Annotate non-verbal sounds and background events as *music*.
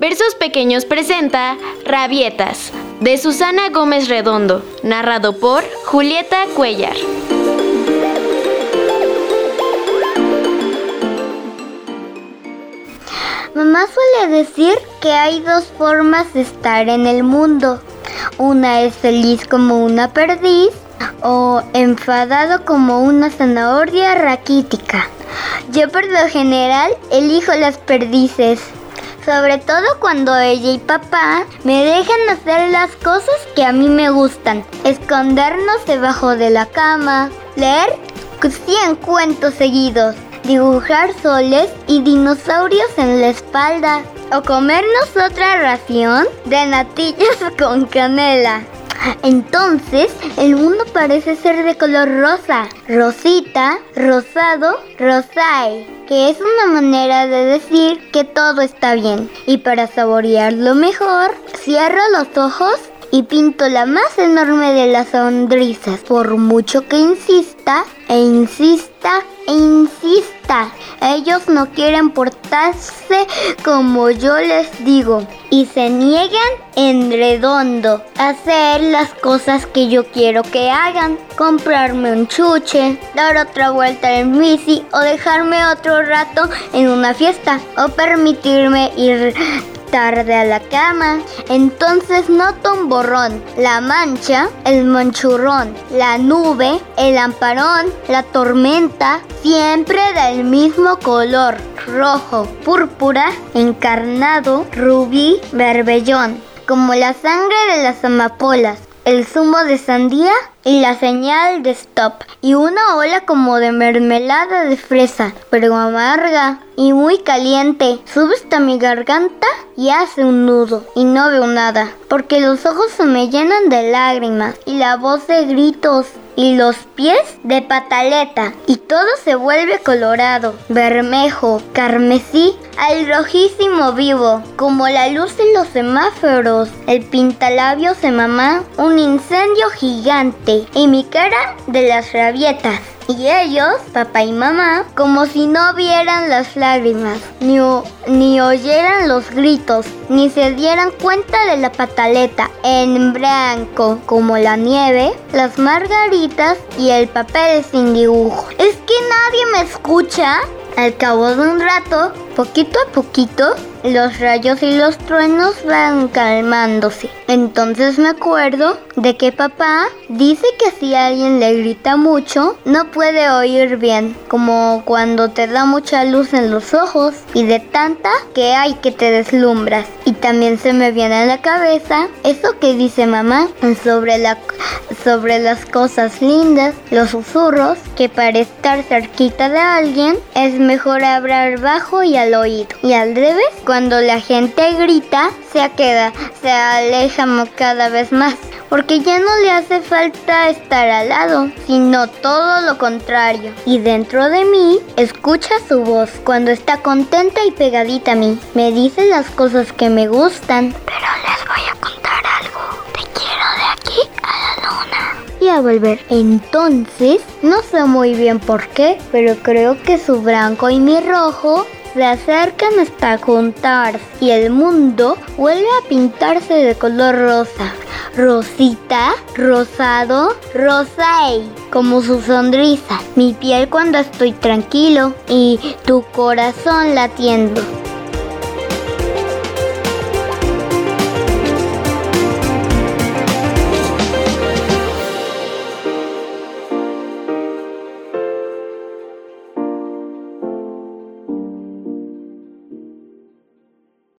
Versos Pequeños presenta Rabietas, de Susana Gómez Redondo, narrado por Julieta Cuellar. Mamá suele decir que hay dos formas de estar en el mundo. Una es feliz como una perdiz o enfadado como una zanahoria raquítica. Yo por lo general elijo las perdices sobre todo cuando ella y papá me dejan hacer las cosas que a mí me gustan. Escondernos debajo de la cama, leer 100 cuentos seguidos, dibujar soles y dinosaurios en la espalda, o comernos otra ración de natillas *laughs* con canela. Entonces, el mundo parece ser de color rosa, rosita, rosado, rosae, que es una manera de decir que todo está bien. Y para saborearlo mejor, cierro los ojos y pinto la más enorme de las sonrisas, por mucho que insista e insista e insista. Ellos no quieren portarse como yo les digo y se niegan en redondo a hacer las cosas que yo quiero que hagan. Comprarme un chuche, dar otra vuelta en bici o dejarme otro rato en una fiesta o permitirme ir tarde a la cama. Entonces noto un borrón, la mancha, el manchurrón, la nube, el amparón, la tormenta, siempre del mismo color, rojo, púrpura, encarnado, rubí, berbellón, como la sangre de las amapolas el zumo de sandía y la señal de stop y una ola como de mermelada de fresa, pero amarga y muy caliente. Sube hasta mi garganta y hace un nudo y no veo nada, porque los ojos se me llenan de lágrimas y la voz de gritos y los pies de pataleta y todo se vuelve colorado, bermejo, carmesí, al rojísimo vivo, como la luz en los semáforos, el pintalabios de mamá, un incendio gigante y mi cara de las rabietas. Y ellos, papá y mamá, como si no vieran las lágrimas, ni, ni oyeran los gritos, ni se dieran cuenta de la pataleta en blanco, como la nieve, las margaritas y el papel sin dibujo. ¿Es que nadie me escucha? Al cabo de un rato, poquito a poquito, los rayos y los truenos van calmándose. Entonces me acuerdo de que papá dice que si alguien le grita mucho, no puede oír bien, como cuando te da mucha luz en los ojos y de tanta que hay que te deslumbras. Y también se me viene a la cabeza eso que dice mamá sobre, la, sobre las cosas lindas, los susurros, que para estar cerquita de alguien es mejor hablar bajo y al oído. Y al revés, cuando la gente grita, se queda, se aleja cada vez más. Porque ya no le hace falta estar al lado, sino todo lo contrario. Y dentro de mí, escucha su voz cuando está contenta y pegadita a mí. Me dice las cosas que me gustan. Pero a volver. Entonces, no sé muy bien por qué, pero creo que su blanco y mi rojo se acercan hasta juntarse y el mundo vuelve a pintarse de color rosa. Rosita, rosado, rosay, como su sonrisa, mi piel cuando estoy tranquilo y tu corazón latiendo.